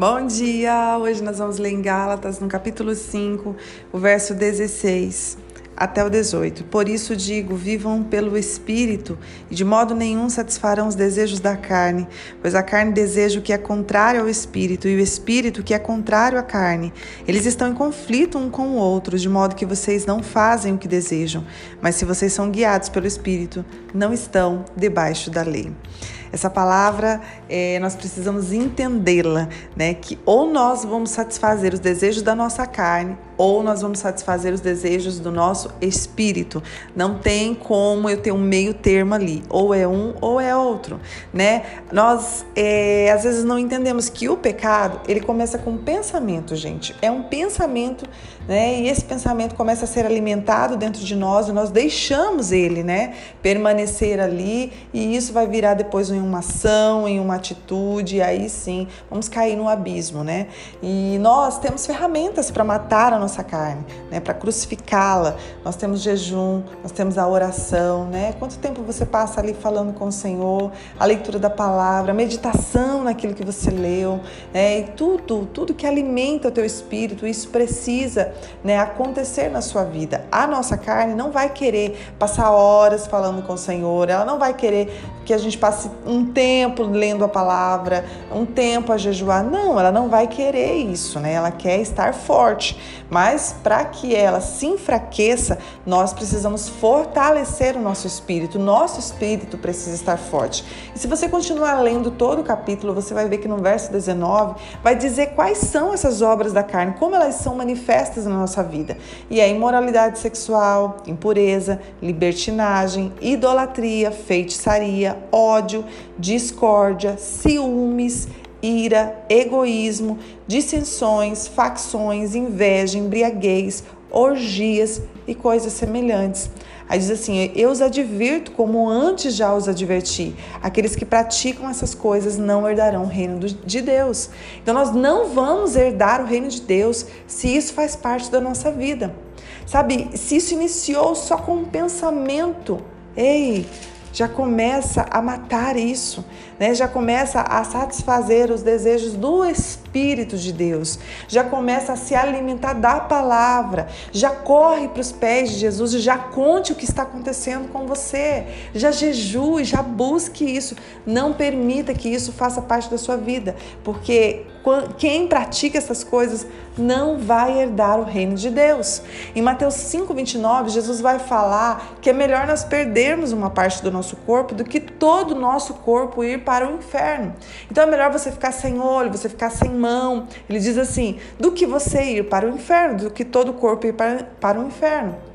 Bom dia! Hoje nós vamos ler em Gálatas, no capítulo 5, o verso 16 até o 18. Por isso digo: vivam pelo Espírito, e de modo nenhum satisfarão os desejos da carne, pois a carne deseja o que é contrário ao Espírito, e o Espírito o que é contrário à carne. Eles estão em conflito um com o outro, de modo que vocês não fazem o que desejam. Mas se vocês são guiados pelo Espírito, não estão debaixo da lei. Essa palavra é, nós precisamos entendê-la, né? Que ou nós vamos satisfazer os desejos da nossa carne, ou nós vamos satisfazer os desejos do nosso espírito. Não tem como eu ter um meio termo ali, ou é um ou é outro, né? Nós é, às vezes não entendemos que o pecado ele começa com um pensamento, gente. É um pensamento, né? E esse pensamento começa a ser alimentado dentro de nós e nós deixamos ele, né? Permanecer ali e isso vai virar depois em uma ação, em uma atitude, aí sim vamos cair no abismo, né? E nós temos ferramentas para matar a nossa carne, né? Para crucificá-la. Nós temos jejum, nós temos a oração, né? Quanto tempo você passa ali falando com o Senhor, a leitura da palavra, a meditação naquilo que você leu, né? E tudo, tudo que alimenta o teu espírito, isso precisa, né, acontecer na sua vida. A nossa carne não vai querer passar horas falando com o Senhor, ela não vai querer que a gente passe um tempo lendo a palavra, um tempo a jejuar. Não, ela não vai querer isso, né? Ela quer estar forte. Mas para que ela se enfraqueça, nós precisamos fortalecer o nosso espírito. Nosso espírito precisa estar forte. E se você continuar lendo todo o capítulo, você vai ver que no verso 19 vai dizer quais são essas obras da carne, como elas são manifestas na nossa vida. E é imoralidade sexual, impureza, libertinagem, idolatria, feitiçaria, ódio, discórdia, ciúmes, ira, egoísmo, dissensões, facções, inveja, embriaguez, orgias e coisas semelhantes. Aí diz assim: Eu os advirto como antes já os adverti. Aqueles que praticam essas coisas não herdarão o reino de Deus. Então nós não vamos herdar o reino de Deus se isso faz parte da nossa vida. Sabe, se isso iniciou só com um pensamento, ei, já começa a matar isso, né? já começa a satisfazer os desejos do Espírito de Deus, já começa a se alimentar da palavra, já corre para os pés de Jesus e já conte o que está acontecendo com você, já jejue, já busque isso, não permita que isso faça parte da sua vida, porque quem pratica essas coisas não vai herdar o reino de Deus. Em Mateus 5:29, Jesus vai falar que é melhor nós perdermos uma parte do nosso corpo do que todo o nosso corpo ir para o inferno. Então é melhor você ficar sem olho, você ficar sem mão. Ele diz assim: do que você ir para o inferno, do que todo o corpo ir para, para o inferno.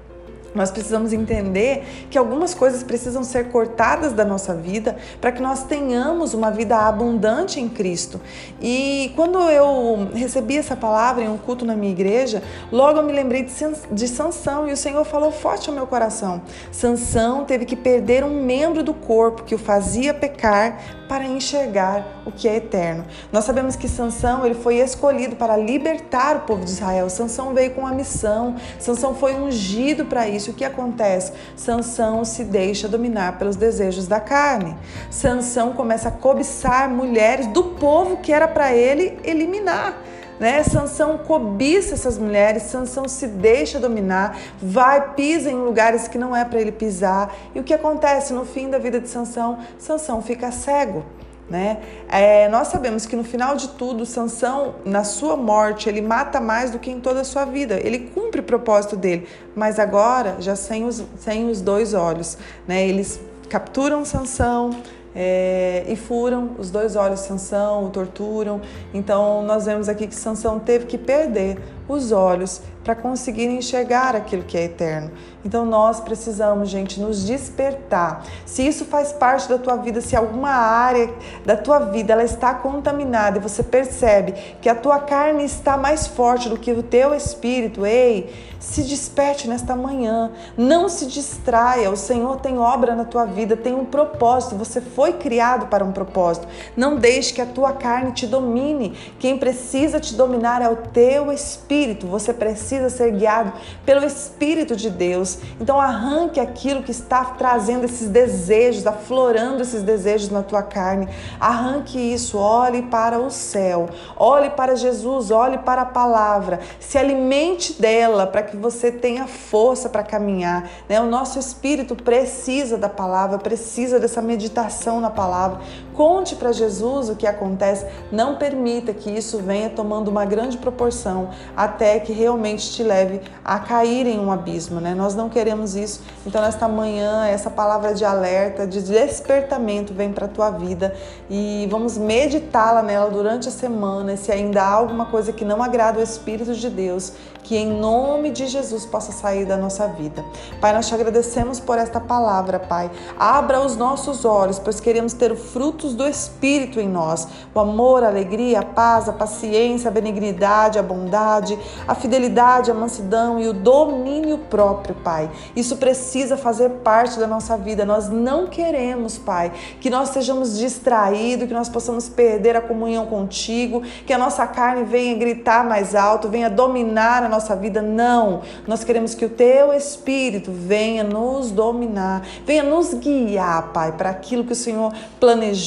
Nós precisamos entender que algumas coisas precisam ser cortadas da nossa vida para que nós tenhamos uma vida abundante em Cristo. E quando eu recebi essa palavra em um culto na minha igreja, logo eu me lembrei de, Sansão e o Senhor falou forte ao meu coração. Sansão teve que perder um membro do corpo que o fazia pecar para enxergar o que é eterno. Nós sabemos que Sansão ele foi escolhido para libertar o povo de Israel. Sansão veio com uma missão. Sansão foi ungido para isso. O que acontece? Sansão se deixa dominar pelos desejos da carne. Sansão começa a cobiçar mulheres do povo que era para ele eliminar. Né? Sansão cobiça essas mulheres, Sansão se deixa dominar, vai, pisa em lugares que não é para ele pisar. E o que acontece no fim da vida de Sansão? Sansão fica cego. Né? É, nós sabemos que no final de tudo, Sansão, na sua morte, ele mata mais do que em toda a sua vida. Ele cumpre o propósito dele, mas agora já sem os, sem os dois olhos. Né? Eles capturam Sansão, é, e furam os dois olhos Sansão, o torturam. Então nós vemos aqui que Sansão teve que perder os olhos para conseguir enxergar aquilo que é eterno. Então nós precisamos, gente, nos despertar. Se isso faz parte da tua vida, se alguma área da tua vida ela está contaminada e você percebe que a tua carne está mais forte do que o teu espírito, ei, se desperte nesta manhã. Não se distraia. O Senhor tem obra na tua vida, tem um propósito. Você foi criado para um propósito. Não deixe que a tua carne te domine. Quem precisa te dominar é o teu espírito. Você precisa precisa ser guiado pelo Espírito de Deus. Então arranque aquilo que está trazendo esses desejos, aflorando esses desejos na tua carne. Arranque isso, olhe para o céu, olhe para Jesus, olhe para a palavra, se alimente dela para que você tenha força para caminhar. Né? O nosso espírito precisa da palavra, precisa dessa meditação na palavra. Conte para Jesus o que acontece, não permita que isso venha tomando uma grande proporção até que realmente te leve a cair em um abismo, né? Nós não queremos isso. Então nesta manhã, essa palavra de alerta, de despertamento vem para a tua vida e vamos meditá-la nela durante a semana. Se ainda há alguma coisa que não agrada o Espírito de Deus, que em nome de Jesus possa sair da nossa vida. Pai, nós te agradecemos por esta palavra, Pai. Abra os nossos olhos, pois queremos ter o frutos do Espírito em nós: o amor, a alegria, a paz, a paciência, a benignidade, a bondade, a fidelidade, a mansidão e o domínio próprio, Pai. Isso precisa fazer parte da nossa vida. Nós não queremos, Pai, que nós sejamos distraídos, que nós possamos perder a comunhão contigo, que a nossa carne venha gritar mais alto, venha dominar a nossa vida. Não. Nós queremos que o teu Espírito venha nos dominar, venha nos guiar, Pai, para aquilo que o Senhor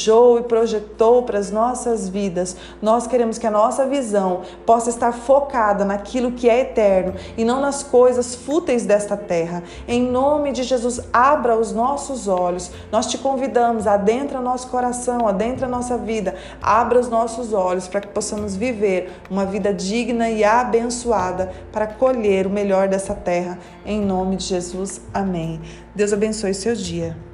planejou e projetou para as nossas vidas. Nós queremos que a nossa visão possa estar focada naquilo que é eterno e não nas coisas fúteis desta terra. Em nome de Jesus, abra os nossos olhos. Nós te convidamos, adentra nosso coração, adentra nossa vida, abra os nossos olhos para que possamos viver uma vida digna e abençoada para colher o melhor dessa terra. Em nome de Jesus, amém. Deus abençoe seu dia.